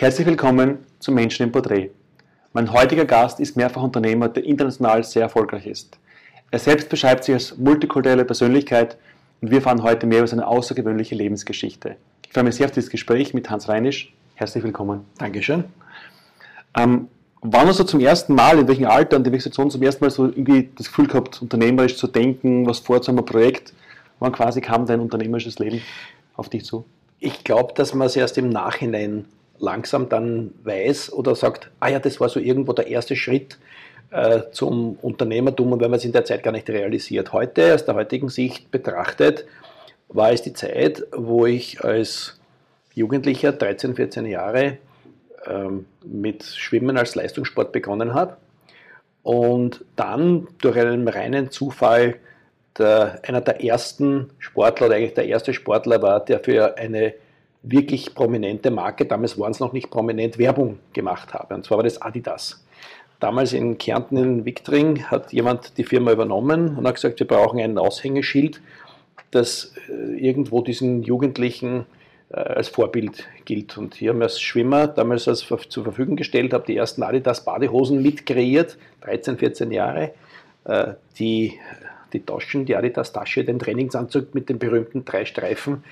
Herzlich willkommen zum Menschen im Porträt. Mein heutiger Gast ist mehrfach Unternehmer, der international sehr erfolgreich ist. Er selbst beschreibt sich als multikulturelle Persönlichkeit und wir erfahren heute mehr über seine außergewöhnliche Lebensgeschichte. Ich freue mich sehr auf dieses Gespräch mit Hans Reinisch. Herzlich willkommen. Dankeschön. Ähm, wann hast du zum ersten Mal, in welchem Alter und in welcher Situation zum ersten Mal so irgendwie das Gefühl gehabt, unternehmerisch zu denken, was vorzuhaben, ein Projekt? Wann quasi kam dein unternehmerisches Leben auf dich zu? Ich glaube, dass man es erst im Nachhinein langsam dann weiß oder sagt, ah ja, das war so irgendwo der erste Schritt äh, zum Unternehmertum und wenn man es in der Zeit gar nicht realisiert. Heute, aus der heutigen Sicht betrachtet, war es die Zeit, wo ich als Jugendlicher, 13, 14 Jahre, ähm, mit Schwimmen als Leistungssport begonnen habe und dann durch einen reinen Zufall der, einer der ersten Sportler oder eigentlich der erste Sportler war, der für eine wirklich prominente Marke, damals waren es noch nicht prominent, Werbung gemacht habe. Und zwar war das Adidas. Damals in Kärnten in Wiktring hat jemand die Firma übernommen und hat gesagt, wir brauchen ein Aushängeschild, das äh, irgendwo diesen Jugendlichen äh, als Vorbild gilt. Und hier haben wir als Schwimmer damals als zur Verfügung gestellt, habe die ersten Adidas Badehosen mit kreiert, 13, 14 Jahre. Äh, die, die Taschen, die Adidas Tasche, den Trainingsanzug mit den berühmten drei Streifen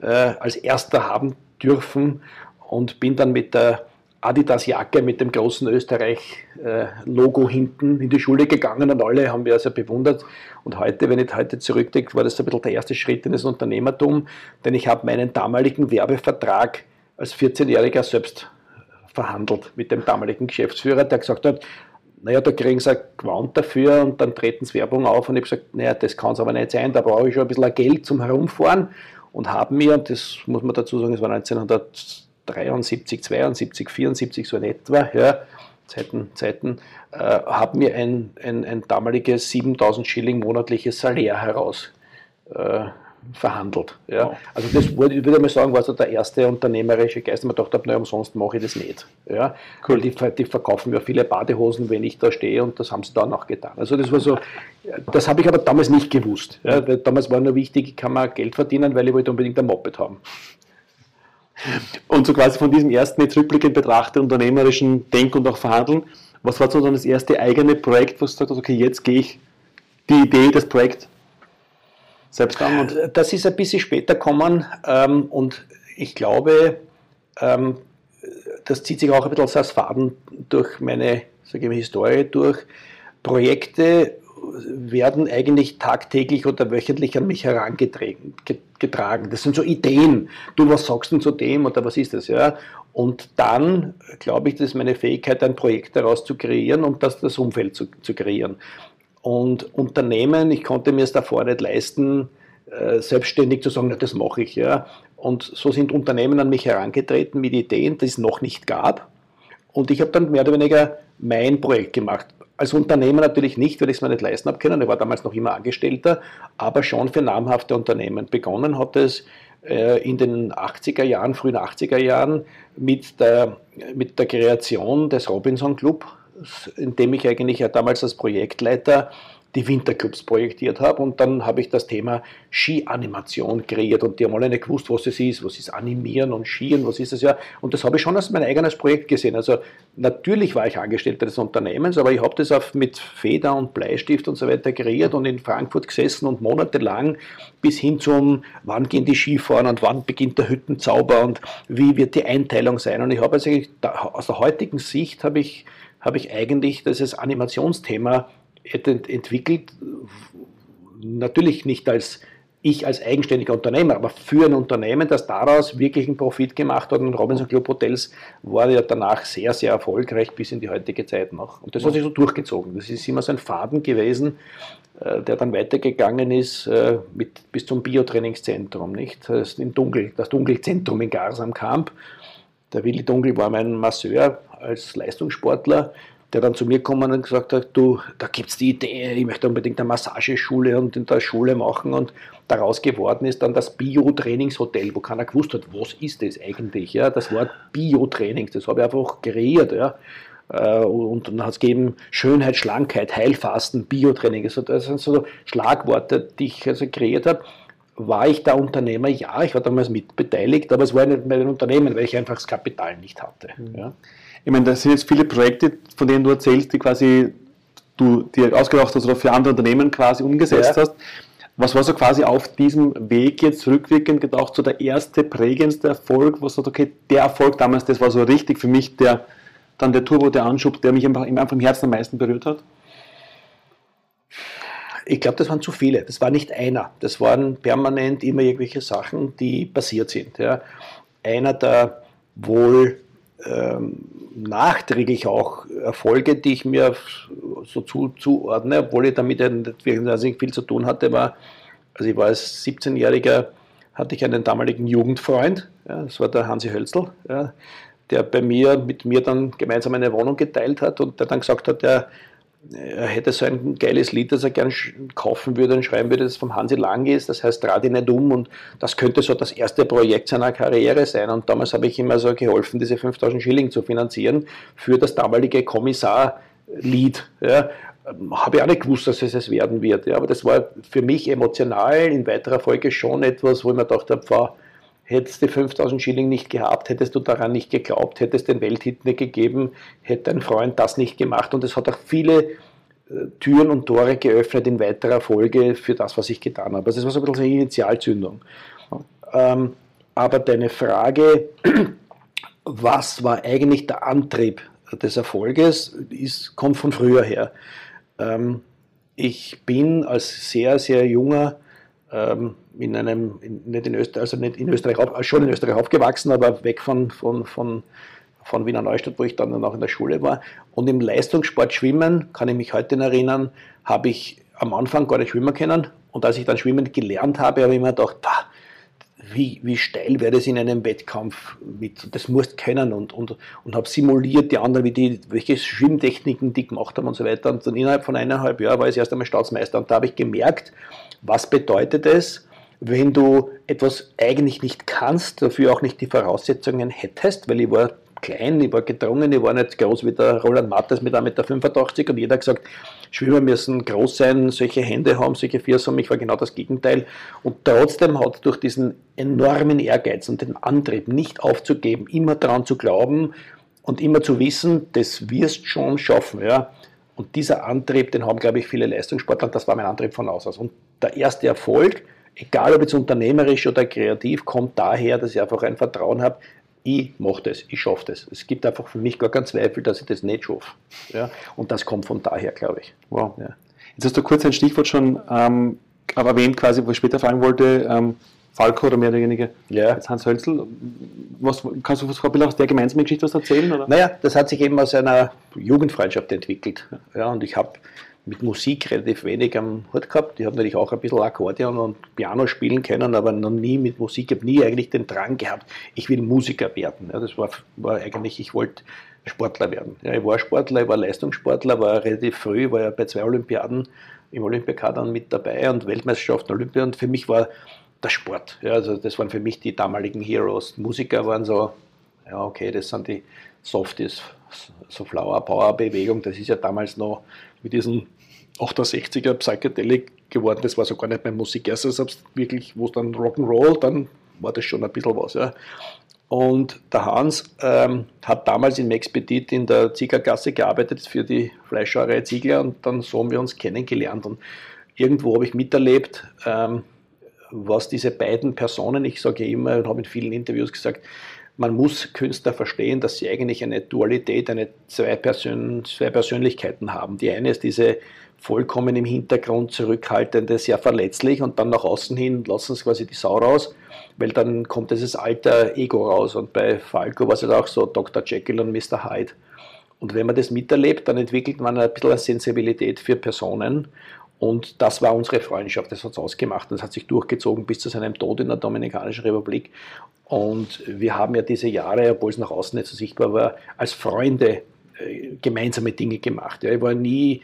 äh, als erster haben dürfen und bin dann mit der Adidas-Jacke mit dem großen Österreich-Logo hinten in die Schule gegangen und alle haben mich also bewundert. Und heute, wenn ich heute zurückdenke, war das ein bisschen der erste Schritt in das Unternehmertum, denn ich habe meinen damaligen Werbevertrag als 14-Jähriger selbst verhandelt mit dem damaligen Geschäftsführer, der gesagt hat, naja, da kriegen sie ein Gewand dafür und dann treten sie Werbung auf und ich habe gesagt, naja, das kann es aber nicht sein, da brauche ich schon ein bisschen Geld zum Herumfahren und haben mir, das muss man dazu sagen, es war 1973, 72, 74 so in etwa, ja, Zeiten, Zeiten äh, haben mir ein, ein, ein damaliges 7000 Schilling monatliches Salär heraus äh, verhandelt. Ja. Wow. Also das wurde, ich würde mal sagen, war so der erste unternehmerische Geist, man dachte, na, umsonst mache ich das nicht. Ja. Cool. Die, die, verkaufen mir viele Badehosen, wenn ich da stehe und das haben sie dann auch getan. Also das war so, das habe ich aber damals nicht gewusst. Ja. Damals war nur wichtig, ich kann mal Geld verdienen, weil ich wollte unbedingt ein Moped haben. Und so quasi von diesem ersten jetzt rückblickend betrachtet, unternehmerischen Denken und auch Verhandeln, was war so dann das erste eigene Projekt, wo du sagst, okay, jetzt gehe ich die Idee, das Projekt selbst an? Und das ist ein bisschen später gekommen ähm, und ich glaube, ähm, das zieht sich auch ein bisschen als Faden durch meine sage ich Historie durch. Projekte werden eigentlich tagtäglich oder wöchentlich an mich herangetragen. Das sind so Ideen. Du, was sagst du zu dem oder was ist das? Ja? Und dann glaube ich, das ist meine Fähigkeit, ein Projekt daraus zu kreieren und das, das Umfeld zu, zu kreieren. Und Unternehmen, ich konnte mir es davor nicht leisten, äh, selbstständig zu sagen, na, das mache ich. Ja. Und so sind Unternehmen an mich herangetreten mit Ideen, die es noch nicht gab. Und ich habe dann mehr oder weniger mein Projekt gemacht. Als Unternehmer natürlich nicht, weil ich es mir nicht leisten habe können. Ich war damals noch immer Angestellter, aber schon für namhafte Unternehmen. Begonnen hat es äh, in den 80er Jahren, frühen 80er Jahren mit der, mit der Kreation des Robinson Club in dem ich eigentlich ja damals als Projektleiter die Winterclubs projektiert habe und dann habe ich das Thema Skianimation kreiert und die haben alle nicht gewusst, was es ist, was ist Animieren und Skieren, was ist das ja? Und das habe ich schon als mein eigenes Projekt gesehen. Also natürlich war ich Angestellter des Unternehmens, aber ich habe das auf, mit Feder und Bleistift und so weiter kreiert und in Frankfurt gesessen und monatelang bis hin zum, wann gehen die Skifahren und wann beginnt der Hüttenzauber und wie wird die Einteilung sein. Und ich habe also aus der heutigen Sicht habe ich habe ich eigentlich dieses Animationsthema entwickelt, natürlich nicht als ich als eigenständiger Unternehmer, aber für ein Unternehmen, das daraus wirklich einen Profit gemacht hat. Und Robinson Club Hotels war ja danach sehr, sehr erfolgreich bis in die heutige Zeit noch. Und das hat sich so durchgezogen. Das ist immer so ein Faden gewesen, äh, der dann weitergegangen ist äh, mit, bis zum Biotrainingszentrum, nicht? Das, im Dunkel, das Dunkelzentrum in Gars am Kamp. Der Willi Dunkel war mein Masseur, als Leistungssportler, der dann zu mir gekommen und gesagt hat, du, da gibt es die Idee, ich möchte unbedingt eine Massageschule und in der Schule machen. Und daraus geworden ist dann das Bio-Trainingshotel, wo keiner gewusst hat, was ist das eigentlich, ja, das Wort Bio-Trainings, das habe ich einfach kreiert, ja, äh, und dann hat es gegeben Schönheit, Schlankheit, Heilfasten, Biotraining, also das sind so Schlagworte, die ich also kreiert habe war ich da Unternehmer? Ja, ich war damals mitbeteiligt, aber es war nicht mein Unternehmen, weil ich einfach das Kapital nicht hatte. Mhm. Ja. Ich meine, das sind jetzt viele Projekte, von denen du erzählst, die quasi du dir ausgedacht hast oder für andere Unternehmen quasi umgesetzt ja. hast. Was war so quasi auf diesem Weg jetzt rückwirkend gedacht, so der erste prägendste Erfolg, wo du sagst, okay, der Erfolg damals, das war so richtig für mich der, dann der Turbo, der Anschub, der mich einfach, einfach im Herzen am meisten berührt hat? Ich glaube, das waren zu viele. Das war nicht einer. Das waren permanent immer irgendwelche Sachen, die passiert sind. Ja. Einer der wohl ähm, nachträglich auch Erfolge, die ich mir so zu, zuordne, obwohl ich damit nicht viel zu tun hatte, war, also ich war als 17-Jähriger, hatte ich einen damaligen Jugendfreund, ja, das war der Hansi Hölzl, ja, der bei mir, mit mir dann gemeinsam eine Wohnung geteilt hat und der dann gesagt hat, der er hätte so ein geiles Lied, das er gern kaufen würde und schreiben würde, das vom Hansi Lang ist, das heißt Dreh nicht um und das könnte so das erste Projekt seiner Karriere sein und damals habe ich ihm also geholfen, diese 5000 Schilling zu finanzieren für das damalige Kommissar-Lied. Ja. Habe ich auch nicht gewusst, dass es es werden wird, ja. aber das war für mich emotional in weiterer Folge schon etwas, wo ich mir gedacht habe, Hättest du 5000 Schilling nicht gehabt, hättest du daran nicht geglaubt, hättest den Welthit nicht gegeben, hätte dein Freund das nicht gemacht. Und es hat auch viele äh, Türen und Tore geöffnet in weiterer Folge für das, was ich getan habe. Also das war so ein bisschen eine Initialzündung. Ähm, aber deine Frage, was war eigentlich der Antrieb des Erfolges, ist, kommt von früher her. Ähm, ich bin als sehr, sehr junger in einem, in, nicht in Österreich, also nicht in Österreich, schon in Österreich aufgewachsen, aber weg von, von, von, von Wiener Neustadt, wo ich dann noch in der Schule war. Und im Leistungssport Schwimmen, kann ich mich heute erinnern, habe ich am Anfang gar nicht schwimmen können. Und als ich dann schwimmen gelernt habe, habe ich mir gedacht, wie, wie steil wäre das in einem Wettkampf mit, das musst kennen und, und, und habe simuliert die anderen, wie die, welche Schwimmtechniken die gemacht haben und so weiter. Und dann innerhalb von eineinhalb Jahren war ich erst einmal Staatsmeister und da habe ich gemerkt, was bedeutet es, wenn du etwas eigentlich nicht kannst, dafür auch nicht die Voraussetzungen hättest, weil ich war klein, ich war gedrungen, ich war nicht groß wie der Roland Mattes mit 1,85 Meter und jeder hat gesagt, Schwimmer müssen groß sein, solche Hände haben, solche Füße haben. Ich war genau das Gegenteil. Und trotzdem hat durch diesen enormen Ehrgeiz und den Antrieb, nicht aufzugeben, immer daran zu glauben und immer zu wissen, das wirst schon schaffen. Ja. Und dieser Antrieb, den haben, glaube ich, viele Leistungssportler, das war mein Antrieb von aus. Und der erste Erfolg, egal ob jetzt unternehmerisch oder kreativ, kommt daher, dass ich einfach ein Vertrauen habe, ich mache das, ich schaffe das. Es gibt einfach für mich gar keinen Zweifel, dass ich das nicht schaffe. Ja? Und das kommt von daher, glaube ich. Wow. Ja. Jetzt hast du kurz ein Stichwort schon ähm, erwähnt, quasi, wo ich später fragen wollte, ähm, Falco oder mehr oder weniger, ja. jetzt Hans Hölzl. Was, kannst du ein aus der gemeinsamen Geschichte was erzählen? Oder? Naja, das hat sich eben aus einer Jugendfreundschaft entwickelt. Ja, und ich habe mit Musik relativ wenig am Hut gehabt. Ich habe natürlich auch ein bisschen Akkordeon und Piano spielen können, aber noch nie mit Musik. Ich habe nie eigentlich den Drang gehabt, ich will Musiker werden. Ja, das war, war eigentlich, ich wollte Sportler werden. Ja, ich war Sportler, ich war Leistungssportler, war relativ früh, war ja bei zwei Olympiaden im Olympiakader mit dabei und Weltmeisterschaften Olympia und für mich war der Sport. Ja, also das waren für mich die damaligen Heroes. Musiker waren so, ja okay, das sind die Softies, so Flower Power Bewegung, das ist ja damals noch mit diesen 68er Psychedelic geworden. Das war so gar nicht meine Musik. Erst selbst wirklich, wo es dann Rock'n'Roll, dann war das schon ein bisschen was. Ja. Und der Hans ähm, hat damals in Mexpedit in der Ziegergasse gearbeitet für die Fleischschauerei Ziegler und dann so haben wir uns kennengelernt. Und irgendwo habe ich miterlebt, ähm, was diese beiden Personen, ich sage immer und habe in vielen Interviews gesagt, man muss Künstler verstehen, dass sie eigentlich eine Dualität, eine zwei, Persön zwei Persönlichkeiten haben. Die eine ist diese vollkommen im Hintergrund zurückhaltende, sehr verletzlich und dann nach außen hin lassen sie quasi die Sau raus, weil dann kommt dieses alter Ego raus. Und bei Falco war es halt auch so Dr. Jekyll und Mr. Hyde. Und wenn man das miterlebt, dann entwickelt man ein bisschen eine Sensibilität für Personen. Und das war unsere Freundschaft, das hat es ausgemacht. Das hat sich durchgezogen bis zu seinem Tod in der Dominikanischen Republik. Und wir haben ja diese Jahre, obwohl es nach außen nicht so sichtbar war, als Freunde äh, gemeinsame Dinge gemacht. Ja, ich war nie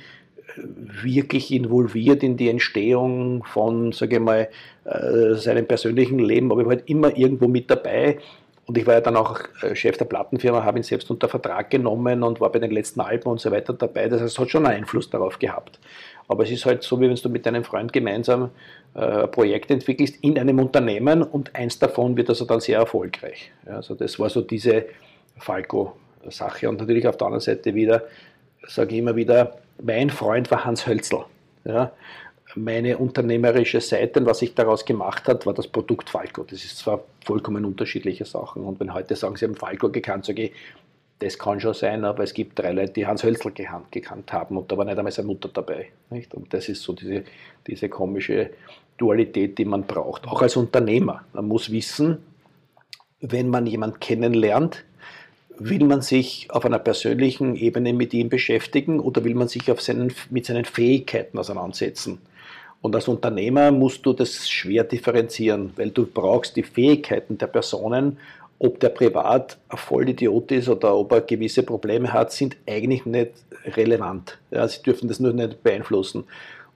wirklich involviert in die Entstehung von, sage ich mal, äh, seinem persönlichen Leben, aber ich war halt immer irgendwo mit dabei. Und ich war ja dann auch äh, Chef der Plattenfirma, habe ihn selbst unter Vertrag genommen und war bei den letzten Alben und so weiter dabei. Das heißt, es hat schon einen Einfluss darauf gehabt. Aber es ist halt so, wie wenn du mit deinem Freund gemeinsam äh, ein Projekt entwickelst in einem Unternehmen und eins davon wird also dann sehr erfolgreich. Also das war so diese Falco-Sache. Und natürlich auf der anderen Seite wieder, sage ich immer wieder, mein Freund war Hans Hölzl. Ja, meine unternehmerische Seite, was sich daraus gemacht hat, war das Produkt Falco. Das ist zwar vollkommen unterschiedliche Sachen. Und wenn heute sagen, sie haben Falco gekannt, sage ich, das kann schon sein, aber es gibt drei Leute, die Hans Hölzl gekannt, gekannt haben und da war nicht einmal seine Mutter dabei. Nicht? Und das ist so diese, diese komische Dualität, die man braucht. Auch als Unternehmer. Man muss wissen, wenn man jemanden kennenlernt, will man sich auf einer persönlichen Ebene mit ihm beschäftigen oder will man sich auf seinen, mit seinen Fähigkeiten auseinandersetzen? Und als Unternehmer musst du das schwer differenzieren, weil du brauchst die Fähigkeiten der Personen, ob der privat ein Vollidiot ist oder ob er gewisse Probleme hat, sind eigentlich nicht relevant. Ja, sie dürfen das nur nicht beeinflussen.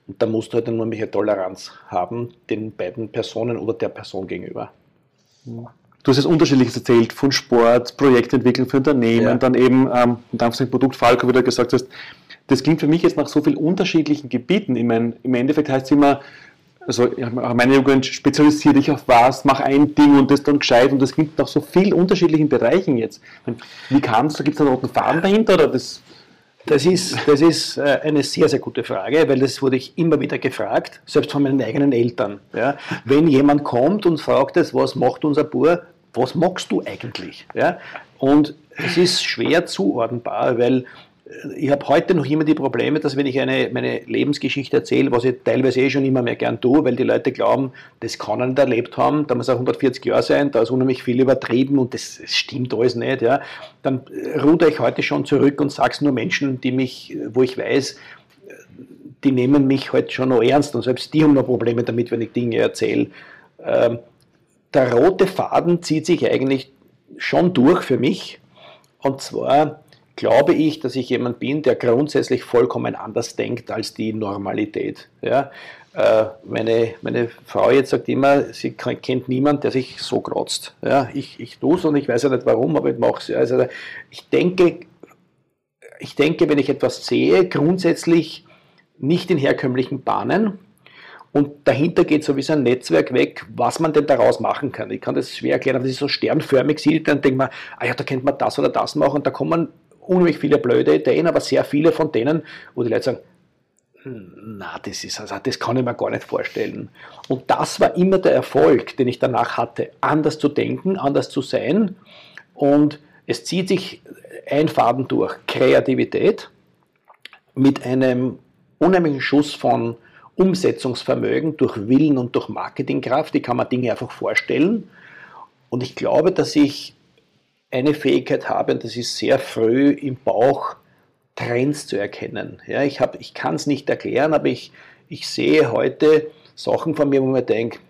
Und da musst du halt nur eine Toleranz haben, den beiden Personen oder der Person gegenüber. Du hast jetzt unterschiedliches erzählt, von Sport, Projektentwicklung für Unternehmen, ja. dann eben ähm, deinem Produkt Falco, wie du gesagt hast, das klingt für mich jetzt nach so vielen unterschiedlichen Gebieten. Ich meine, im Endeffekt heißt es immer, also meine Jugend spezialisiert dich auf was, mach ein Ding und das dann gescheit und das klingt nach so vielen unterschiedlichen Bereichen jetzt. Wie kam es, da gibt es einen roten Faden dahinter oder das? Das ist, das ist äh, eine sehr, sehr gute Frage, weil das wurde ich immer wieder gefragt, selbst von meinen eigenen Eltern. Ja. Wenn jemand kommt und fragt, was macht unser Bur, was magst du eigentlich? Ja. Und es ist schwer zuordnenbar, weil ich habe heute noch immer die Probleme, dass wenn ich eine, meine Lebensgeschichte erzähle, was ich teilweise eh schon immer mehr gern tue, weil die Leute glauben, das kann er nicht erlebt haben, da muss er 140 Jahre sein, da ist unheimlich viel übertrieben und das, das stimmt alles nicht, ja, dann ruder ich heute schon zurück und sage es nur Menschen, die mich, wo ich weiß, die nehmen mich heute schon noch ernst und selbst die haben noch Probleme damit, wenn ich Dinge erzähle. Ähm, der rote Faden zieht sich eigentlich schon durch für mich und zwar glaube ich, dass ich jemand bin, der grundsätzlich vollkommen anders denkt als die Normalität. Ja? Äh, meine, meine Frau jetzt sagt immer, sie kennt niemanden, der sich so kratzt. Ja? Ich, ich tue es und ich weiß ja nicht warum, aber ich mache es. Also ich denke, ich denke, wenn ich etwas sehe, grundsätzlich nicht in herkömmlichen Bahnen, und dahinter geht sowieso ein Netzwerk weg, was man denn daraus machen kann. Ich kann das schwer erklären, aber wenn ich so sternförmig sieht, dann denkt man, ah ja, da könnte man das oder das machen und da kommen unheimlich viele blöde Ideen, aber sehr viele von denen, wo die Leute sagen, na, das ist also, das kann ich mir gar nicht vorstellen. Und das war immer der Erfolg, den ich danach hatte, anders zu denken, anders zu sein. Und es zieht sich ein Faden durch Kreativität mit einem unheimlichen Schuss von Umsetzungsvermögen durch Willen und durch Marketingkraft. Die kann man Dinge einfach vorstellen. Und ich glaube, dass ich eine Fähigkeit habe, und das ist sehr früh im Bauch Trends zu erkennen. Ja, ich ich kann es nicht erklären, aber ich, ich sehe heute Sachen von mir, wo man denkt,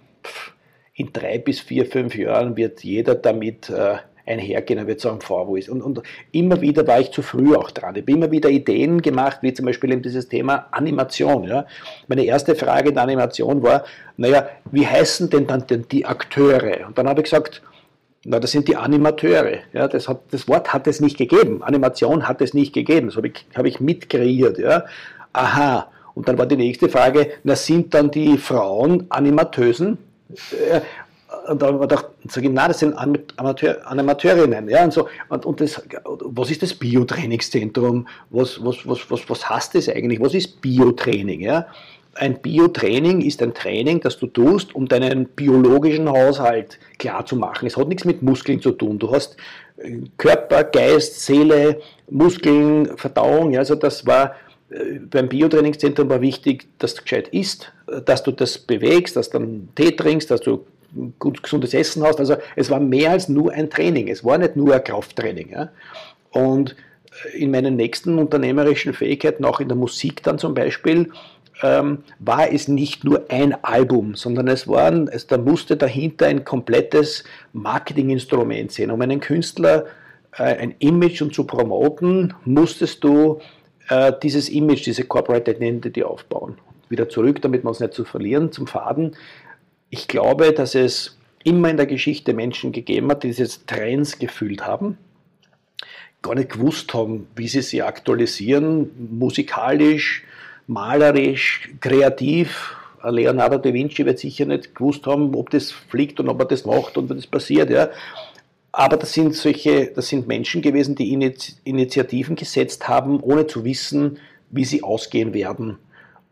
in drei bis vier, fünf Jahren wird jeder damit äh, einhergehen, er wird sagen, wo ist. Und, und immer wieder war ich zu früh auch dran. Ich habe immer wieder Ideen gemacht, wie zum Beispiel eben dieses Thema Animation. Ja. Meine erste Frage in der Animation war, naja, wie heißen denn dann denn die Akteure? Und dann habe ich gesagt, na, das sind die Animateure. Ja, das, hat, das Wort hat es nicht gegeben. Animation hat es nicht gegeben. Das habe ich, hab ich mitkreiert. Ja. Aha. Und dann war die nächste Frage, na, sind dann die Frauen Animateusen? Äh, und da habe ich mir gedacht, sag ich, nein, das sind Amateur, Animateurinnen. Ja, und, so, und, und das, was ist das Biotrainingszentrum? Was, was, was, was, was heißt das eigentlich? Was ist Biotraining? Ja? Ein Biotraining ist ein Training, das du tust, um deinen biologischen Haushalt klar zu machen. Es hat nichts mit Muskeln zu tun. Du hast äh, Körper, Geist, Seele, Muskeln, Verdauung. Also das war äh, beim Biotrainingszentrum war wichtig, dass du gescheit isst, dass du das bewegst, dass du dann Tee trinkst, dass du gut gesundes Essen hast. Also es war mehr als nur ein Training. Es war nicht nur ein Krafttraining. Und äh, in meinen nächsten unternehmerischen Fähigkeiten, auch in der Musik dann zum Beispiel, ähm, war es nicht nur ein Album, sondern es waren, es, da musste dahinter ein komplettes Marketinginstrument sein. Um einen Künstler äh, ein Image und zu promoten, musstest du äh, dieses Image, diese Corporate Identity aufbauen. Wieder zurück, damit wir uns nicht zu verlieren, zum Faden. Ich glaube, dass es immer in der Geschichte Menschen gegeben hat, die diese Trends gefühlt haben, gar nicht gewusst haben, wie sie sie aktualisieren, musikalisch, malerisch, kreativ. Leonardo da Vinci wird sicher nicht gewusst haben, ob das fliegt und ob er das macht und das passiert. Ja. Aber das sind solche, das sind Menschen gewesen, die Initiativen gesetzt haben, ohne zu wissen, wie sie ausgehen werden.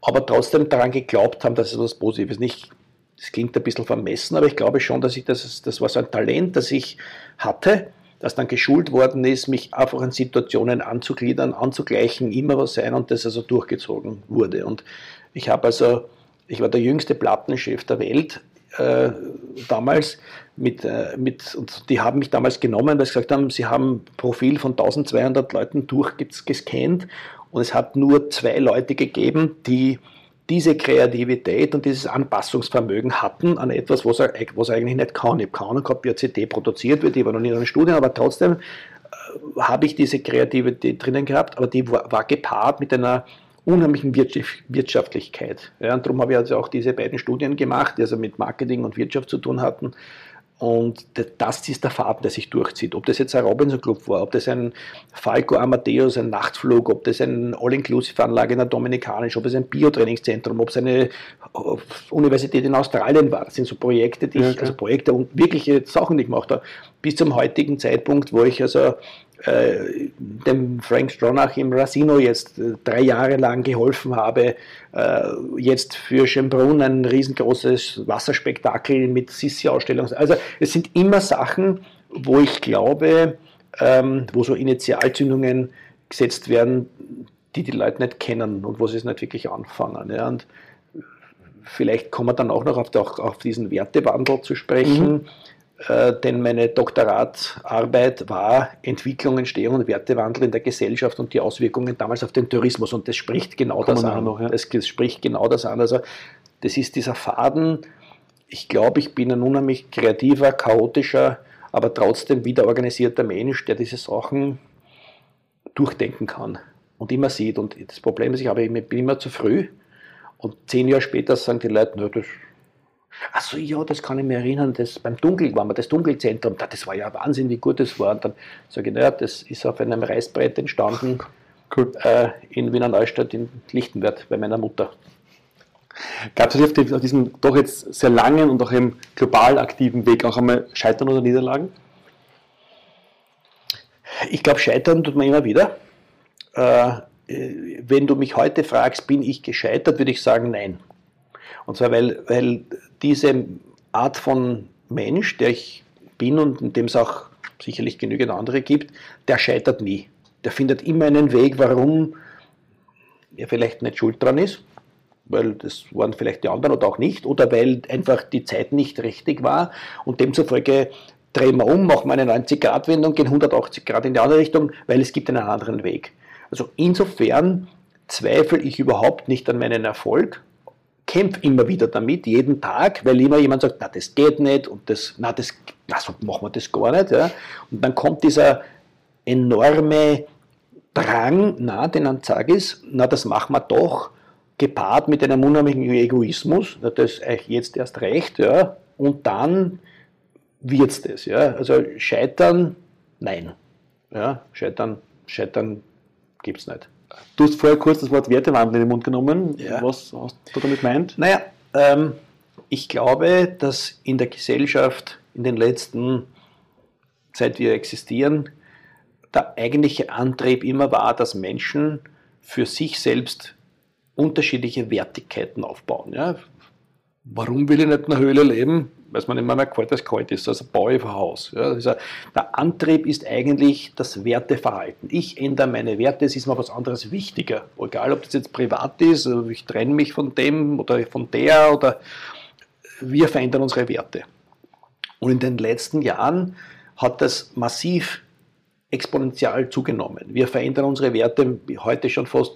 Aber trotzdem daran geglaubt haben, dass es was Positives nicht. Das klingt ein bisschen vermessen, aber ich glaube schon, dass ich das, das war so ein Talent, das ich hatte, das dann geschult worden ist, mich einfach in Situationen anzugliedern, anzugleichen, immer was sein und das also durchgezogen wurde. Und ich habe also, ich war der jüngste Plattenchef der Welt äh, damals mit, äh, mit, und die haben mich damals genommen, weil sie gesagt haben, sie haben ein Profil von 1200 Leuten durchgescannt und es hat nur zwei Leute gegeben, die diese Kreativität und dieses Anpassungsvermögen hatten an etwas, was was eigentlich nicht kann. Ich habe keine gehabt, wie eine CD produziert wird, ich war noch nie in einer Studie, aber trotzdem äh, habe ich diese Kreativität drinnen gehabt, aber die war, war gepaart mit einer unheimlichen Wirtschaftlichkeit. Ja, und darum habe ich also auch diese beiden Studien gemacht, die also mit Marketing und Wirtschaft zu tun hatten. Und das ist der Faden, der sich durchzieht. Ob das jetzt ein Robinson Club war, ob das ein Falco Amadeus, ein Nachtflug, ob das ein All-Inclusive-Anlage in der Dominikanisch, ob es ein Biotrainingszentrum, ob es eine äh, Universität in Australien war. Das sind so Projekte, die ich, also Projekte und wirkliche Sachen, die ich gemacht habe. Bis zum heutigen Zeitpunkt, wo ich also äh, dem Frank Stronach im Racino jetzt äh, drei Jahre lang geholfen habe, äh, jetzt für Schönbrunn ein riesengroßes Wasserspektakel mit Sissi-Ausstellung. Also es sind immer Sachen, wo ich glaube, ähm, wo so Initialzündungen gesetzt werden, die die Leute nicht kennen und wo sie es nicht wirklich anfangen. Und vielleicht kommen wir dann auch noch auf, auf diesen Wertewandel zu sprechen. Mhm denn meine Doktoratarbeit war Entwicklung, Entstehung und Wertewandel in der Gesellschaft und die Auswirkungen damals auf den Tourismus. Und das spricht genau Kommen das an. Noch, ja. das, das, spricht genau das an. Also das ist dieser Faden. Ich glaube, ich bin ein unheimlich kreativer, chaotischer, aber trotzdem wieder organisierter Mensch, der diese Sachen durchdenken kann und immer sieht. Und das Problem ist, ich, habe, ich bin immer zu früh. Und zehn Jahre später sagen die Leute, no, das Achso, ja, das kann ich mir erinnern, das, beim Dunkel waren wir, das Dunkelzentrum, das war ja Wahnsinn, wie gut das war. Und dann sage ich, naja, das ist auf einem Reißbrett entstanden cool. äh, in Wiener Neustadt in Lichtenwert bei meiner Mutter. Gab es auf, auf diesem doch jetzt sehr langen und auch im global aktiven Weg auch einmal Scheitern oder Niederlagen? Ich glaube, Scheitern tut man immer wieder. Äh, wenn du mich heute fragst, bin ich gescheitert, würde ich sagen, nein. Und zwar, weil, weil diese Art von Mensch, der ich bin und in dem es auch sicherlich genügend andere gibt, der scheitert nie. Der findet immer einen Weg, warum er vielleicht nicht schuld dran ist, weil das waren vielleicht die anderen oder auch nicht, oder weil einfach die Zeit nicht richtig war und demzufolge drehen wir um, machen wir eine 90-Grad-Wendung, gehen 180 Grad in die andere Richtung, weil es gibt einen anderen Weg. Also insofern zweifle ich überhaupt nicht an meinen Erfolg, kämpfe immer wieder damit, jeden Tag, weil immer jemand sagt, na das geht nicht und das, na das, na so machen wir das gar nicht. Ja. Und dann kommt dieser enorme Drang, na, den ich, na das machen wir doch, gepaart mit einem unheimlichen Egoismus, na, das jetzt erst recht, ja, und dann wird es das. Ja. Also scheitern, nein. Ja, scheitern, scheitern gibt es nicht. Du hast vorher kurz das Wort Wertewandel in den Mund genommen. Ja. Was hast du damit gemeint? Naja, ähm, ich glaube, dass in der Gesellschaft in den letzten, seit wir existieren, der eigentliche Antrieb immer war, dass Menschen für sich selbst unterschiedliche Wertigkeiten aufbauen. Ja? Warum will ich nicht in einer Höhle leben? Es mir nicht mehr, weil es kalt ist. Also baue ich ein Haus. Ja, also der Antrieb ist eigentlich das Werteverhalten. Ich ändere meine Werte, es ist mir was anderes wichtiger. Egal, ob das jetzt privat ist, ich trenne mich von dem oder von der oder wir verändern unsere Werte. Und in den letzten Jahren hat das massiv exponentiell zugenommen. Wir verändern unsere Werte heute schon fast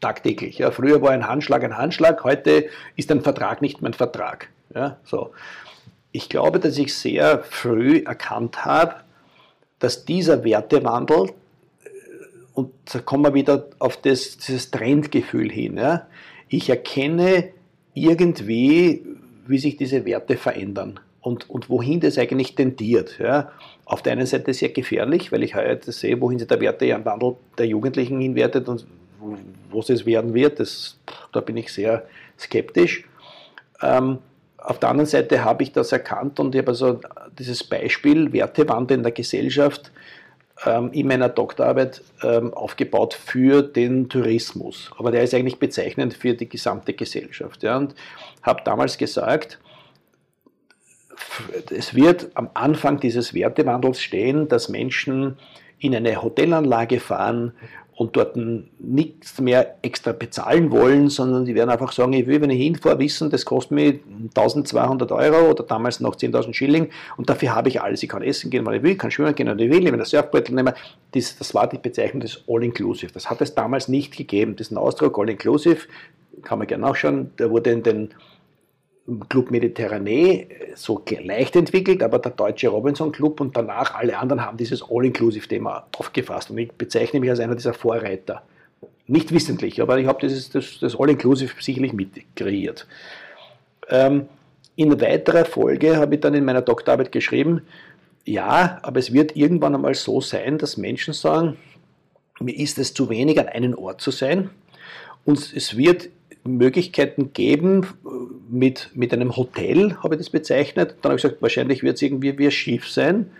tagtäglich. Ja, früher war ein Handschlag ein Handschlag, heute ist ein Vertrag nicht mehr ein Vertrag. Ja, so ich glaube, dass ich sehr früh erkannt habe, dass dieser Wertewandel, äh, und da kommen wir wieder auf das, dieses Trendgefühl hin, ja, ich erkenne irgendwie, wie sich diese Werte verändern und, und wohin das eigentlich tendiert. Ja. Auf der einen Seite sehr gefährlich, weil ich heute sehe, wohin sich der Wertewandel der Jugendlichen hinwertet und was es werden wird, das, da bin ich sehr skeptisch. Ähm, auf der anderen Seite habe ich das erkannt und ich habe also dieses Beispiel Wertewandel in der Gesellschaft ähm, in meiner Doktorarbeit ähm, aufgebaut für den Tourismus. Aber der ist eigentlich bezeichnend für die gesamte Gesellschaft. Und habe damals gesagt, es wird am Anfang dieses Wertewandels stehen, dass Menschen in eine Hotelanlage fahren und dort nichts mehr extra bezahlen wollen, sondern die werden einfach sagen, ich will, wenn ich hinfahre, wissen, das kostet mir 1200 Euro oder damals noch 10.000 Schilling und dafür habe ich alles. Ich kann essen gehen, wann ich will, kann schwimmen gehen, wann ich will, ich ein Surfbeutel nehmen. Das, das war die Bezeichnung des All-Inclusive. Das hat es damals nicht gegeben. Ein Ausdruck All-Inclusive, kann man gerne nachschauen, der wurde in den Club Mediterranee so leicht entwickelt, aber der deutsche Robinson Club und danach alle anderen haben dieses All-Inclusive-Thema aufgefasst. Und ich bezeichne mich als einer dieser Vorreiter. Nicht wissentlich, aber ich habe das, das, das All-Inclusive sicherlich mit kreiert. Ähm, in weiterer Folge habe ich dann in meiner Doktorarbeit geschrieben, ja, aber es wird irgendwann einmal so sein, dass Menschen sagen, mir ist es zu wenig, an einem Ort zu sein. Und es wird Möglichkeiten geben, mit, mit einem Hotel, habe ich das bezeichnet. Dann habe ich gesagt, wahrscheinlich wird es irgendwie wie ein Schiff sein,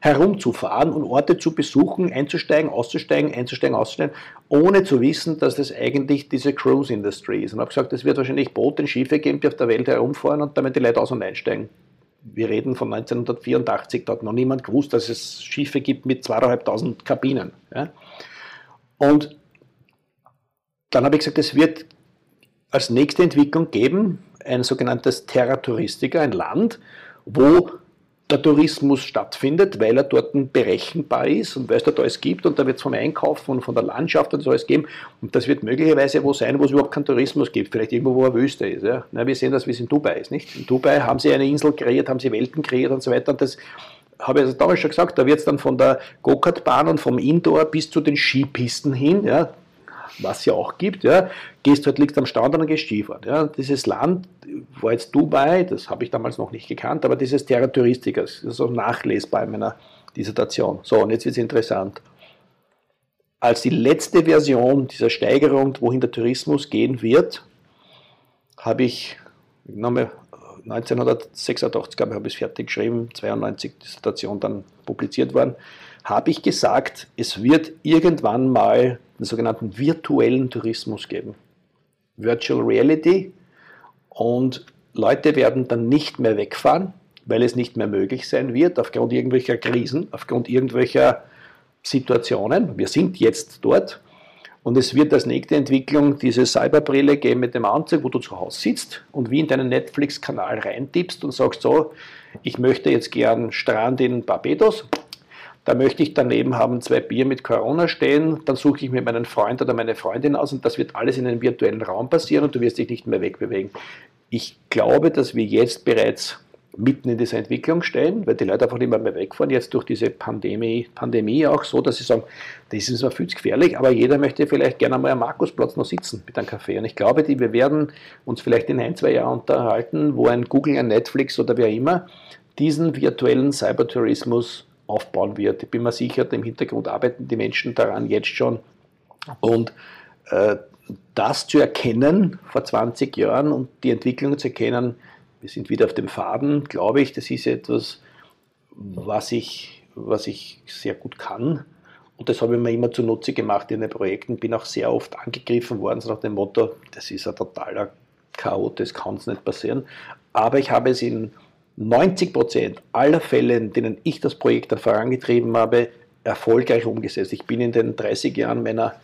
herumzufahren und Orte zu besuchen, einzusteigen, auszusteigen, einzusteigen, auszusteigen, ohne zu wissen, dass das eigentlich diese Cruise Industry ist. Und habe gesagt, es wird wahrscheinlich Boote und Schiffe geben, die auf der Welt herumfahren und damit die Leute aus- und einsteigen. Wir reden von 1984, da hat noch niemand gewusst, dass es Schiffe gibt mit zweieinhalbtausend Kabinen. Ja? Und dann habe ich gesagt, es wird als nächste Entwicklung geben ein sogenanntes Terra Touristica, ein Land, wo der Tourismus stattfindet, weil er dort berechenbar ist und weil es dort alles gibt und da wird es vom Einkaufen und von der Landschaft und so alles geben und das wird möglicherweise wo sein, wo es überhaupt keinen Tourismus gibt, vielleicht irgendwo, wo eine Wüste ist. Ja. Na, wir sehen das, wie es in Dubai ist. Nicht? In Dubai haben sie eine Insel kreiert, haben sie Welten kreiert und so weiter und das habe ich also damals schon gesagt, da wird es dann von der Go-Kart-Bahn und vom Indoor bis zu den Skipisten hin, ja, was ja auch gibt, ja, gehst halt, liegst am Strand und dann gehst Skifahren. Ja. Dieses Land war jetzt Dubai, das habe ich damals noch nicht gekannt, aber dieses Terra Touristica, das ist so nachlesbar in meiner Dissertation. So, und jetzt wird es interessant. Als die letzte Version dieser Steigerung, wohin der Tourismus gehen wird, habe ich, nochmal 1986, glaube ich, habe ich es fertig geschrieben, 92 Dissertation dann publiziert worden, habe ich gesagt, es wird irgendwann mal den sogenannten virtuellen Tourismus geben. Virtual Reality und Leute werden dann nicht mehr wegfahren, weil es nicht mehr möglich sein wird, aufgrund irgendwelcher Krisen, aufgrund irgendwelcher Situationen. Wir sind jetzt dort und es wird als nächste Entwicklung diese Cyberbrille geben mit dem Anzug, wo du zu Hause sitzt und wie in deinen Netflix-Kanal reintippst und sagst so, ich möchte jetzt gern Strand in Barbados, da möchte ich daneben haben zwei Bier mit Corona stehen, dann suche ich mir meinen Freund oder meine Freundin aus und das wird alles in einem virtuellen Raum passieren und du wirst dich nicht mehr wegbewegen. Ich glaube, dass wir jetzt bereits mitten in dieser Entwicklung stehen, weil die Leute einfach nicht mehr, wegfahren, jetzt durch diese Pandemie, Pandemie auch so, dass sie sagen, das ist zwar viel zu gefährlich, aber jeder möchte vielleicht gerne mal am Markusplatz noch sitzen mit einem Kaffee. Und ich glaube, die, wir werden uns vielleicht in ein, zwei Jahren unterhalten, wo ein Google, ein Netflix oder wer immer diesen virtuellen Cybertourismus aufbauen wird. Ich bin mir sicher, im Hintergrund arbeiten die Menschen daran jetzt schon. Und äh, das zu erkennen vor 20 Jahren und die Entwicklung zu erkennen, wir sind wieder auf dem Faden, glaube ich, das ist etwas, was ich, was ich sehr gut kann. Und das habe ich mir immer zunutze gemacht in den Projekten. Bin auch sehr oft angegriffen worden, so nach dem Motto, das ist ein totaler Chaot, das kann es nicht passieren. Aber ich habe es in 90 Prozent aller Fälle, in denen ich das Projekt dann vorangetrieben habe, erfolgreich umgesetzt. Ich bin in den 30 Jahren meiner,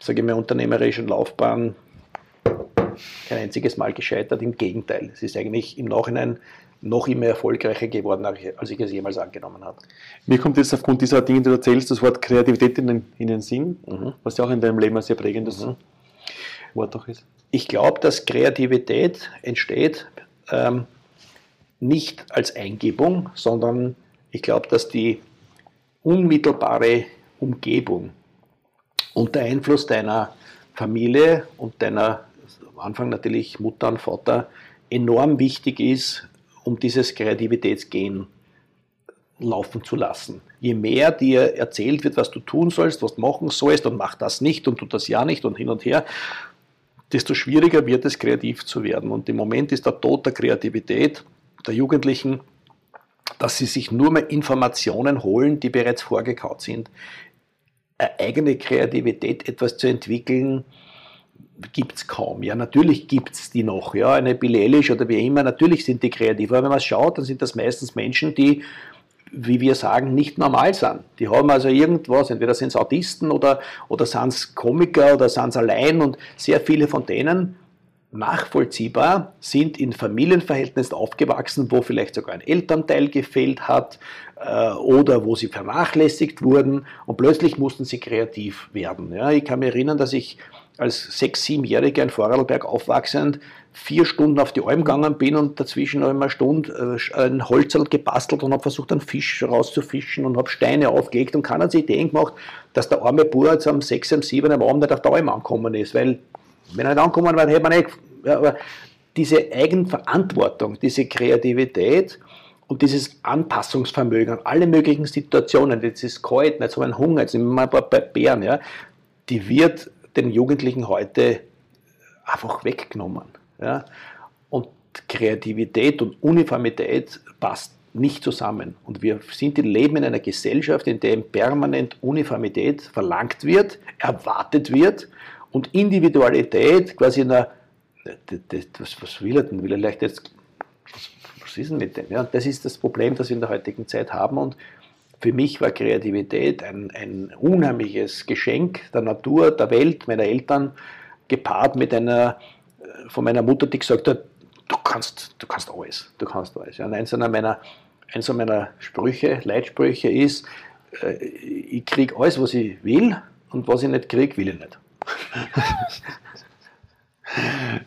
sage ich mal, unternehmerischen Laufbahn kein einziges Mal gescheitert. Im Gegenteil, es ist eigentlich im Nachhinein noch immer erfolgreicher geworden, als ich es jemals angenommen habe. Mir kommt jetzt aufgrund dieser Dinge, die du erzählst, das Wort Kreativität in den, in den Sinn, mhm. was ja auch in deinem Leben ein sehr prägendes mhm. Wort auch ist. Ich glaube, dass Kreativität entsteht, ähm, nicht als Eingebung, sondern ich glaube, dass die unmittelbare Umgebung und der Einfluss deiner Familie und deiner, am Anfang natürlich Mutter und Vater, enorm wichtig ist, um dieses Kreativitätsgehen laufen zu lassen. Je mehr dir erzählt wird, was du tun sollst, was du machen sollst und mach das nicht und tu das ja nicht und hin und her, desto schwieriger wird es, kreativ zu werden. Und im Moment ist der Tod der Kreativität der Jugendlichen, dass sie sich nur mehr Informationen holen, die bereits vorgekaut sind. Eine eigene Kreativität, etwas zu entwickeln, gibt es kaum. Ja, natürlich gibt es die noch. Ja, eine Billie Eilish oder wie immer, natürlich sind die kreativ. Aber wenn man schaut, dann sind das meistens Menschen, die wie wir sagen, nicht normal sind. Die haben also irgendwas, entweder sind es Autisten oder, oder sind es Komiker oder sind es allein und sehr viele von denen nachvollziehbar sind in Familienverhältnissen aufgewachsen, wo vielleicht sogar ein Elternteil gefehlt hat äh, oder wo sie vernachlässigt wurden und plötzlich mussten sie kreativ werden. Ja, ich kann mich erinnern, dass ich als sechs-, siebenjähriger in Vorarlberg aufwachsend vier Stunden auf die Alm gegangen bin und dazwischen noch eine Stunde äh, ein Holzerl gebastelt und habe versucht, einen Fisch rauszufischen und habe Steine aufgelegt und keiner hat sich Ideen gemacht, dass der arme Bauer jetzt am 6, am 7 am Abend nicht auf der Alm angekommen ist, weil wenn er nicht angekommen wäre, hätte man nicht, ja, aber diese Eigenverantwortung, diese Kreativität und dieses Anpassungsvermögen an alle möglichen Situationen, jetzt ist kalt, jetzt habe ich einen Hunger, jetzt sind wir mal bei Bären, ja, die wird den Jugendlichen heute einfach weggenommen. Ja? Und Kreativität und Uniformität passt nicht zusammen. Und wir sind in Leben in einer Gesellschaft, in der permanent Uniformität verlangt wird, erwartet wird und Individualität quasi in einer, was, was will er denn? Will er vielleicht jetzt, was, was ist denn mit dem? Ja, das ist das Problem, das wir in der heutigen Zeit haben und für mich war Kreativität ein, ein unheimliches Geschenk der Natur, der Welt, meiner Eltern, gepaart mit einer von meiner Mutter, die gesagt hat, du kannst, du kannst alles, du kannst alles. Ja, und eins meiner, eins meiner Sprüche, Leitsprüche ist, äh, ich kriege alles, was ich will und was ich nicht kriege, will ich nicht.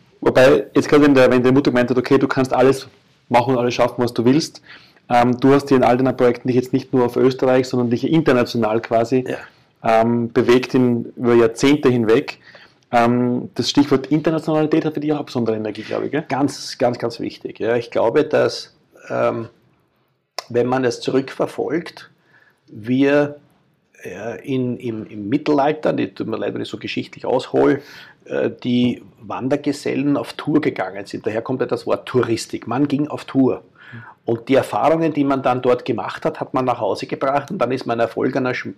Wobei, jetzt gerade wenn, der, wenn die Mutter gemeint hat, okay, du kannst alles machen und alles schaffen, was du willst, ähm, du hast dir in all deinen Projekten dich jetzt nicht nur auf Österreich, sondern dich international quasi ja. ähm, bewegt in, über Jahrzehnte hinweg. Ähm, das Stichwort Internationalität hat für dich auch besondere Energie, glaube ich. Gell? Ganz, ganz, ganz wichtig. Ja. Ich glaube, dass ähm, wenn man es zurückverfolgt, wir in, im, im, Mittelalter, die tut mir leid, wenn ich so geschichtlich aushole, äh, die Wandergesellen auf Tour gegangen sind. Daher kommt ja das Wort Touristik. Man ging auf Tour. Und die Erfahrungen, die man dann dort gemacht hat, hat man nach Hause gebracht und dann ist man ein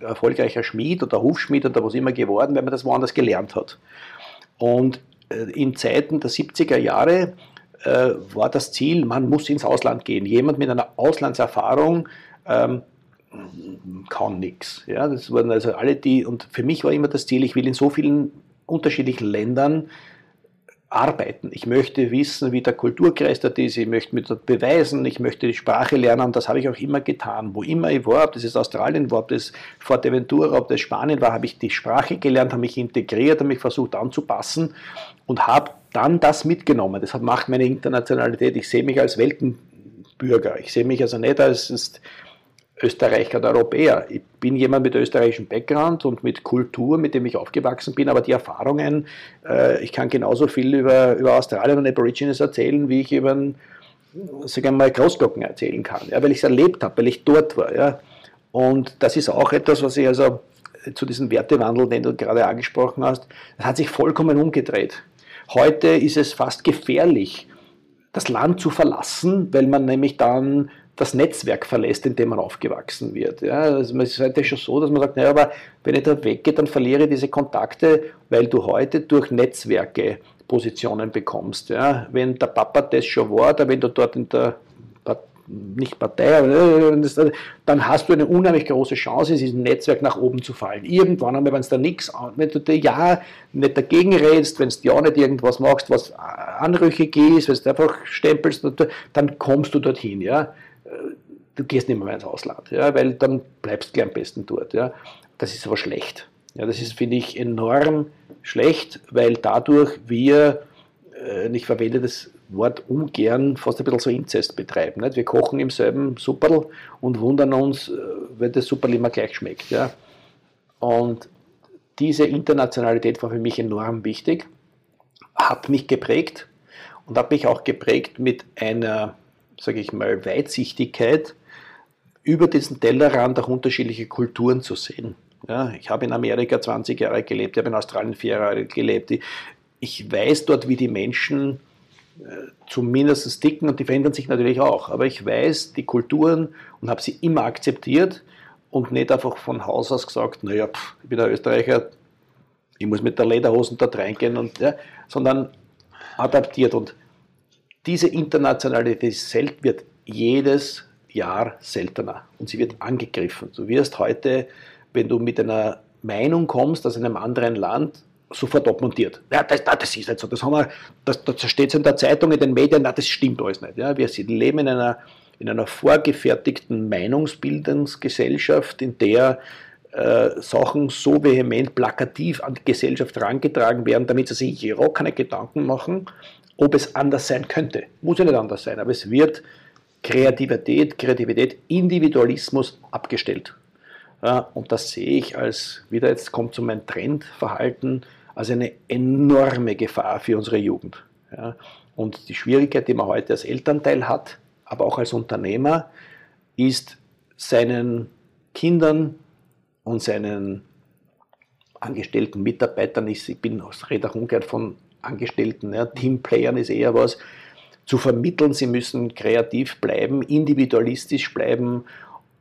erfolgreicher Schmied oder Hufschmied oder was immer geworden, wenn man das woanders gelernt hat. Und äh, in Zeiten der 70er Jahre äh, war das Ziel, man muss ins Ausland gehen. Jemand mit einer Auslandserfahrung ähm, kann nichts. Ja, das waren also alle die, und für mich war immer das Ziel, ich will in so vielen unterschiedlichen Ländern arbeiten. Ich möchte wissen, wie der Kulturkreis dort ist, ich möchte mir dort beweisen, ich möchte die Sprache lernen und das habe ich auch immer getan. Wo immer ich war, ob das ist Australien war, ob das Fuerteventura, ob das Spanien war, habe ich die Sprache gelernt, habe mich integriert, habe mich versucht anzupassen und habe dann das mitgenommen. Das macht meine Internationalität. Ich sehe mich als Weltenbürger. Ich sehe mich also nicht als Österreicher oder Europäer. Ich bin jemand mit österreichischem Background und mit Kultur, mit dem ich aufgewachsen bin, aber die Erfahrungen, äh, ich kann genauso viel über, über Australien und Aborigines erzählen, wie ich über sagen wir mal, Großglocken erzählen kann, ja, weil ich es erlebt habe, weil ich dort war. Ja. Und das ist auch etwas, was ich also zu diesem Wertewandel, den du gerade angesprochen hast, das hat sich vollkommen umgedreht. Heute ist es fast gefährlich, das Land zu verlassen, weil man nämlich dann das Netzwerk verlässt, in dem man aufgewachsen wird. Ja, also es ist heute schon so, dass man sagt, naja, aber wenn ich da weggehe, dann verliere ich diese Kontakte, weil du heute durch Netzwerke Positionen bekommst. Ja. Wenn der Papa das schon war, oder wenn du dort in der nicht Partei, dann hast du eine unheimlich große Chance, in diesem Netzwerk nach oben zu fallen. Irgendwann einmal, wenn es da nichts, wenn du dir ja nicht dagegen redest, wenn du ja nicht irgendwas machst, was anrüchig ist, wenn du einfach stempelst, dann kommst du dorthin. Ja du gehst nicht mehr ins Ausland, ja, weil dann bleibst du am besten dort. Ja. Das ist aber schlecht. Ja, das ist, finde ich, enorm schlecht, weil dadurch wir, äh, ich verwende das Wort ungern, fast ein bisschen so Inzest betreiben. Nicht? Wir kochen im selben Supperl und wundern uns, äh, wenn das Supperl immer gleich schmeckt. Ja. Und diese Internationalität war für mich enorm wichtig, hat mich geprägt und hat mich auch geprägt mit einer, sage ich mal, Weitsichtigkeit, über diesen Tellerrand auch unterschiedliche Kulturen zu sehen. Ja, ich habe in Amerika 20 Jahre gelebt, ich habe in Australien vier Jahre gelebt. Ich weiß dort, wie die Menschen äh, zumindest ticken und die verändern sich natürlich auch. Aber ich weiß die Kulturen und habe sie immer akzeptiert und nicht einfach von Haus aus gesagt, naja, pff, ich bin ein Österreicher, ich muss mit der Lederhosen dort reingehen, und, ja, sondern adaptiert. Und diese Internationalität wird jedes Jahr seltener und sie wird angegriffen. Du wirst heute, wenn du mit einer Meinung kommst aus einem anderen Land, sofort abmontiert. Ja, das, das ist nicht so. Das, haben wir, das, das steht in der Zeitung, in den Medien, na, das stimmt alles nicht. Ja, wir leben in einer, in einer vorgefertigten Meinungsbildungsgesellschaft, in der äh, Sachen so vehement plakativ an die Gesellschaft herangetragen werden, damit sie sich ja keine Gedanken machen, ob es anders sein könnte. Muss ja nicht anders sein, aber es wird Kreativität, Kreativität, Individualismus abgestellt. Ja, und das sehe ich als, wieder jetzt kommt zu meinem Trendverhalten, als eine enorme Gefahr für unsere Jugend. Und die Schwierigkeit, die man heute als Elternteil hat, aber auch als Unternehmer, ist seinen Kindern und seinen angestellten Mitarbeitern, ich bin, rede auch umgekehrt von Angestellten, ja, Teamplayern ist eher was, zu vermitteln, sie müssen kreativ bleiben, individualistisch bleiben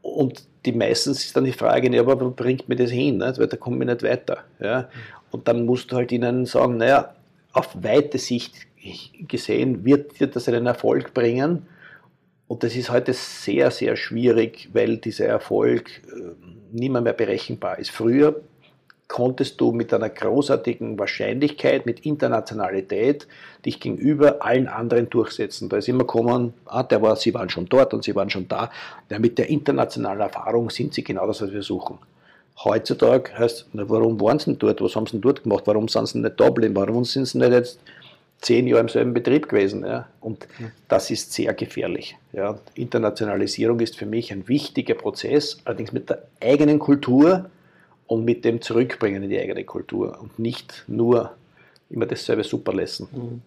und die meistens ist dann die Frage, ja, aber wo bringt mir das hin? Nicht? Weil da kommen wir nicht weiter. Ja? Und dann musst du halt ihnen sagen, naja, auf weite Sicht gesehen wird dir das einen Erfolg bringen. Und das ist heute sehr, sehr schwierig, weil dieser Erfolg äh, nicht mehr berechenbar ist. Früher konntest du mit einer großartigen Wahrscheinlichkeit, mit Internationalität dich gegenüber allen anderen durchsetzen. Da ist immer gekommen, ah, der war, sie waren schon dort und sie waren schon da. Ja, mit der internationalen Erfahrung sind sie genau das, was wir suchen. Heutzutage heißt, na, warum waren sie denn dort? Was haben sie denn dort gemacht? Warum sind sie nicht da geblieben? Warum sind sie nicht jetzt zehn Jahre im selben Betrieb gewesen? Ja? Und das ist sehr gefährlich. Ja? Internationalisierung ist für mich ein wichtiger Prozess, allerdings mit der eigenen Kultur, und mit dem zurückbringen in die eigene Kultur und nicht nur immer dasselbe super lassen. Mhm.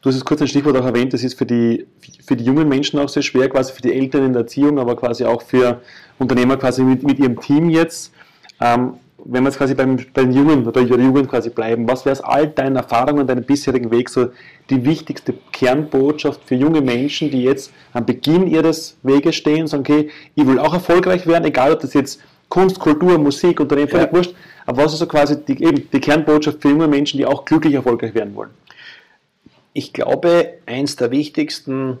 Du hast es kurz ein Stichwort auch erwähnt, das ist für die, für die jungen Menschen auch sehr schwer, quasi für die Eltern in der Erziehung, aber quasi auch für Unternehmer quasi mit, mit ihrem Team jetzt. Ähm, wenn wir jetzt quasi beim, beim Jungen oder der Jugend quasi bleiben, was wäre aus all deinen Erfahrungen, deinem bisherigen Weg so die wichtigste Kernbotschaft für junge Menschen, die jetzt am Beginn ihres Weges stehen und sagen, okay, ich will auch erfolgreich werden, egal ob das jetzt Kunst, Kultur, Musik, Unternehmen, völlig ja. wurscht. Aber was ist so quasi die, eben die Kernbotschaft für junge Menschen, die auch glücklich erfolgreich werden wollen? Ich glaube, eins der wichtigsten,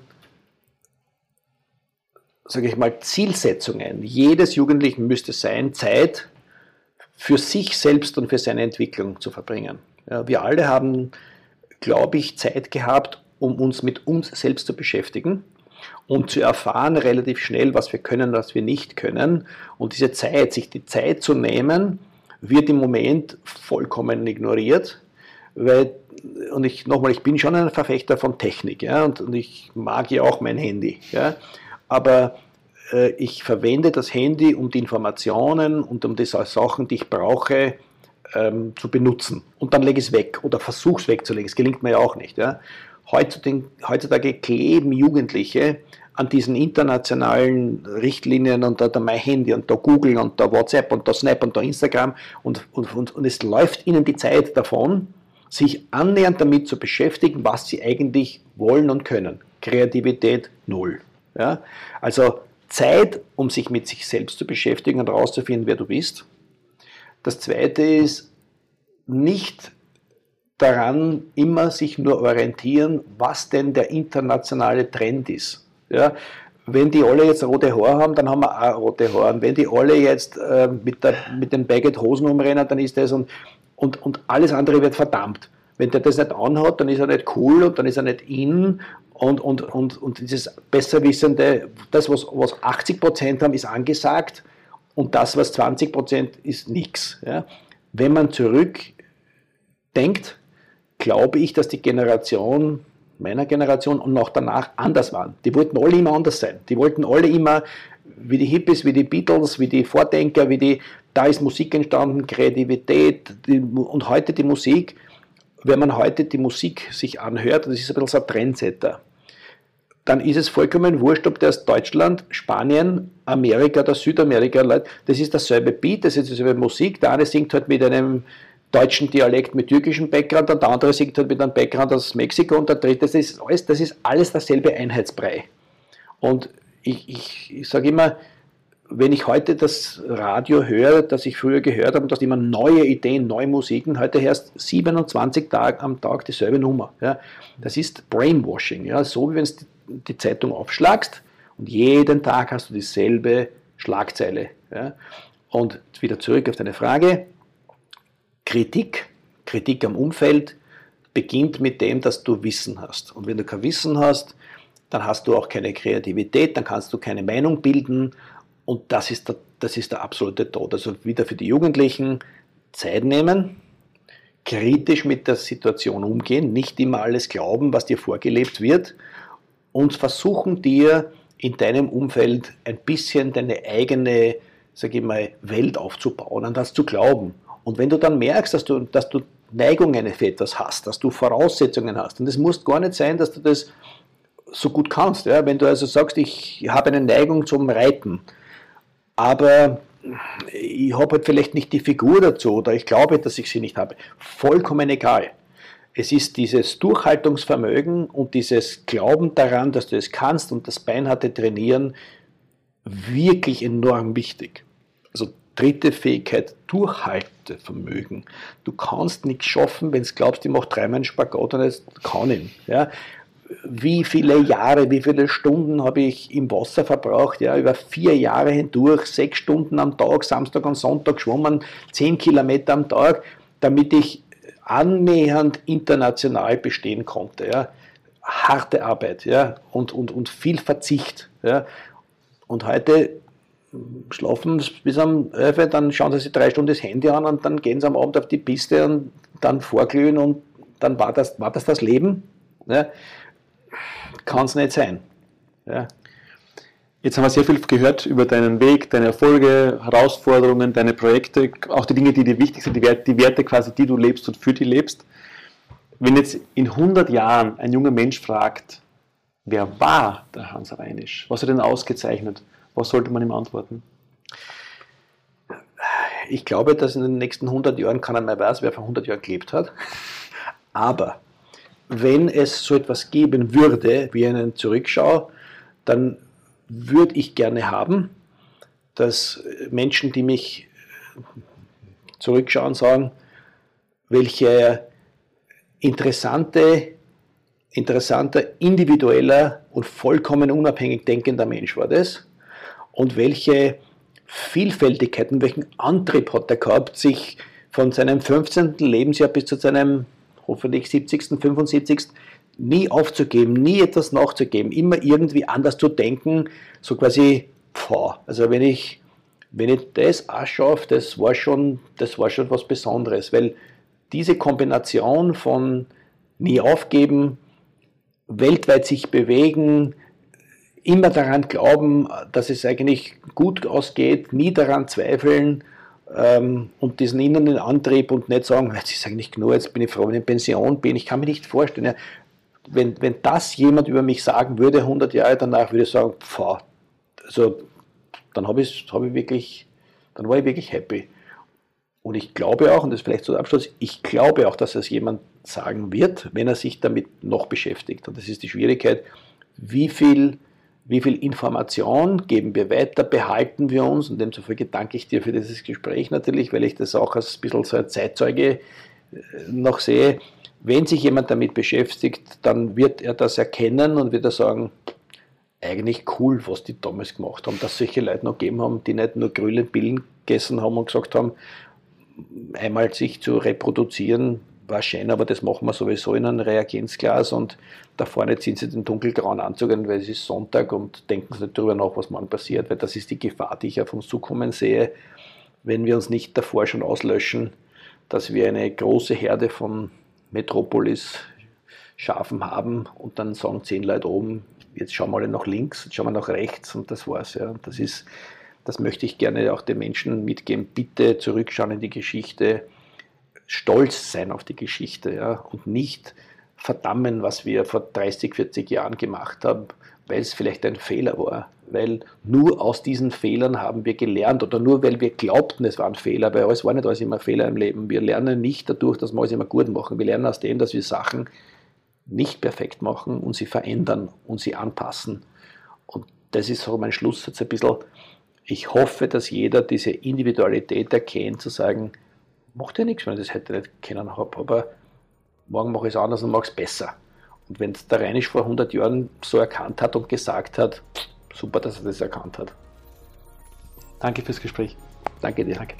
sage ich mal, Zielsetzungen jedes Jugendlichen müsste sein, Zeit für sich selbst und für seine Entwicklung zu verbringen. Ja, wir alle haben, glaube ich, Zeit gehabt, um uns mit uns selbst zu beschäftigen und zu erfahren relativ schnell, was wir können, was wir nicht können. Und diese Zeit, sich die Zeit zu nehmen, wird im Moment vollkommen ignoriert, weil und ich nochmal, ich bin schon ein Verfechter von Technik, ja, und, und ich mag ja auch mein Handy, ja, aber äh, ich verwende das Handy, um die Informationen und um die Sachen, die ich brauche, ähm, zu benutzen. Und dann lege ich es weg oder versuche es wegzulegen. Es gelingt mir ja auch nicht. Ja. Heutzutage, kleben Jugendliche an diesen internationalen Richtlinien und da, da mein Handy und da Google und da WhatsApp und da Snap und da Instagram und, und, und, und es läuft ihnen die Zeit davon, sich annähernd damit zu beschäftigen, was sie eigentlich wollen und können. Kreativität null. Ja? Also Zeit, um sich mit sich selbst zu beschäftigen und herauszufinden, wer du bist. Das zweite ist, nicht daran immer sich nur orientieren, was denn der internationale Trend ist. Ja, wenn die alle jetzt rote Haare haben, dann haben wir auch rote Haare. Und wenn die alle jetzt äh, mit, der, mit den Baguette-Hosen umrennen, dann ist das und, und, und alles andere wird verdammt. Wenn der das nicht anhat, dann ist er nicht cool und dann ist er nicht in und, und, und, und dieses Besserwissende, das, was, was 80% haben, ist angesagt und das, was 20% ist nichts. Ja. Wenn man zurückdenkt, glaube ich, dass die Generation meiner Generation und noch danach anders waren. Die wollten alle immer anders sein. Die wollten alle immer wie die Hippies, wie die Beatles, wie die Vordenker, wie die, da ist Musik entstanden, Kreativität die, und heute die Musik. Wenn man heute die Musik sich anhört, das ist ein bisschen so ein Trendsetter. dann ist es vollkommen wurscht, ob der aus Deutschland, Spanien, Amerika oder Südamerika das ist dasselbe Beat, das ist dieselbe Musik. Der eine singt halt mit einem deutschen Dialekt mit türkischem Background und der andere singt halt mit einem Background aus Mexiko und der dritte, das ist alles, das ist alles dasselbe Einheitsbrei. Und ich, ich, ich sage immer, wenn ich heute das Radio höre, das ich früher gehört habe, dass immer neue Ideen, neue Musiken, heute hörst 27 Tage am Tag dieselbe Nummer. Ja. Das ist Brainwashing. Ja. So wie wenn du die Zeitung aufschlagst und jeden Tag hast du dieselbe Schlagzeile. Ja. Und wieder zurück auf deine Frage. Kritik, Kritik am Umfeld beginnt mit dem, dass du Wissen hast. Und wenn du kein Wissen hast, dann hast du auch keine Kreativität, dann kannst du keine Meinung bilden und das ist der, das ist der absolute Tod. Also wieder für die Jugendlichen Zeit nehmen, kritisch mit der Situation umgehen, nicht immer alles glauben, was dir vorgelebt wird und versuchen dir in deinem Umfeld ein bisschen deine eigene, sage ich mal, Welt aufzubauen, an das zu glauben. Und wenn du dann merkst, dass du, dass du Neigungen für etwas hast, dass du Voraussetzungen hast, und es muss gar nicht sein, dass du das so gut kannst. Ja? Wenn du also sagst, ich habe eine Neigung zum Reiten, aber ich habe halt vielleicht nicht die Figur dazu oder ich glaube, dass ich sie nicht habe. Vollkommen egal. Es ist dieses Durchhaltungsvermögen und dieses Glauben daran, dass du es kannst und das beinharte Trainieren wirklich enorm wichtig. Also dritte Fähigkeit, Durchhaltevermögen. Du kannst nichts schaffen, wenn du glaubst, ich mache dreimal einen Spagat und es kann ihn. Ja? wie viele Jahre, wie viele Stunden habe ich im Wasser verbraucht, ja, über vier Jahre hindurch, sechs Stunden am Tag, Samstag und Sonntag schwommen, zehn Kilometer am Tag, damit ich annähernd international bestehen konnte. Ja. Harte Arbeit ja, und, und, und viel Verzicht. Ja. Und heute schlafen bis am 11, dann schauen sie sich drei Stunden das Handy an und dann gehen sie am Abend auf die Piste und dann vorglühen und dann war das war das, das Leben. Ja kann es nicht sein. Ja. Jetzt haben wir sehr viel gehört über deinen Weg, deine Erfolge, Herausforderungen, deine Projekte, auch die Dinge, die dir wichtig sind, die Werte, die Werte quasi, die du lebst und für die lebst. Wenn jetzt in 100 Jahren ein junger Mensch fragt, wer war der Hans Reinisch? Was hat er denn ausgezeichnet? Was sollte man ihm antworten? Ich glaube, dass in den nächsten 100 Jahren keiner mehr weiß, wer vor 100 Jahren gelebt hat. Aber wenn es so etwas geben würde wie einen Zurückschau, dann würde ich gerne haben, dass Menschen, die mich zurückschauen, sagen, welche interessante, interessanter, individueller und vollkommen unabhängig denkender Mensch war das und welche Vielfältigkeiten, welchen Antrieb hat er gehabt, sich von seinem 15. Lebensjahr bis zu seinem hoffentlich 70., 75., nie aufzugeben, nie etwas nachzugeben, immer irgendwie anders zu denken, so quasi, boah, also wenn ich, wenn ich das auch das war schon, das war schon was Besonderes, weil diese Kombination von nie aufgeben, weltweit sich bewegen, immer daran glauben, dass es eigentlich gut ausgeht, nie daran zweifeln, ähm, und diesen inneren Antrieb und nicht sagen, jetzt ist eigentlich genug, jetzt bin ich froh, wenn ich in Pension bin. Ich kann mir nicht vorstellen, wenn, wenn das jemand über mich sagen würde, 100 Jahre danach, würde ich sagen, pfah, also dann habe ich, hab ich wirklich, dann war ich wirklich happy. Und ich glaube auch, und das ist vielleicht so der Abschluss, ich glaube auch, dass es jemand sagen wird, wenn er sich damit noch beschäftigt. Und das ist die Schwierigkeit, wie viel wie viel Information geben wir weiter, behalten wir uns und demzufolge danke ich dir für dieses Gespräch natürlich, weil ich das auch als ein bisschen so ein Zeitzeuge äh, noch sehe. Wenn sich jemand damit beschäftigt, dann wird er das erkennen und wird er sagen, eigentlich cool, was die damals gemacht haben, dass solche Leute noch gegeben haben, die nicht nur grüne Pillen gegessen haben und gesagt haben, einmal sich zu reproduzieren, war schön, aber das machen wir sowieso in einem Reagenzglas und da vorne ziehen sie den dunkelgrauen Anzug an, weil es ist Sonntag und denken sie nicht darüber nach, was morgen passiert, weil das ist die Gefahr, die ich auf uns zukommen sehe, wenn wir uns nicht davor schon auslöschen, dass wir eine große Herde von Metropolis Schafen haben und dann sagen zehn Leute oben, jetzt schauen wir alle nach links, jetzt schauen wir nach rechts und das war's. Ja. Das ist, das möchte ich gerne auch den Menschen mitgeben. Bitte zurückschauen in die Geschichte, stolz sein auf die Geschichte ja, und nicht verdammen, was wir vor 30, 40 Jahren gemacht haben, weil es vielleicht ein Fehler war. Weil nur aus diesen Fehlern haben wir gelernt oder nur weil wir glaubten, es war ein Fehler, weil es war nicht alles immer Fehler im Leben. Wir lernen nicht dadurch, dass wir alles immer gut machen. Wir lernen aus dem, dass wir Sachen nicht perfekt machen und sie verändern und sie anpassen. Und das ist so mein Schlusssatz ein bisschen. Ich hoffe, dass jeder diese Individualität erkennt, zu sagen, macht ja nichts, wenn ich das heute nicht kennen habe, aber morgen mache ich es anders und mache es besser. Und wenn es der Reinisch vor 100 Jahren so erkannt hat und gesagt hat, super, dass er das erkannt hat. Danke fürs Gespräch. Danke dir. Danke.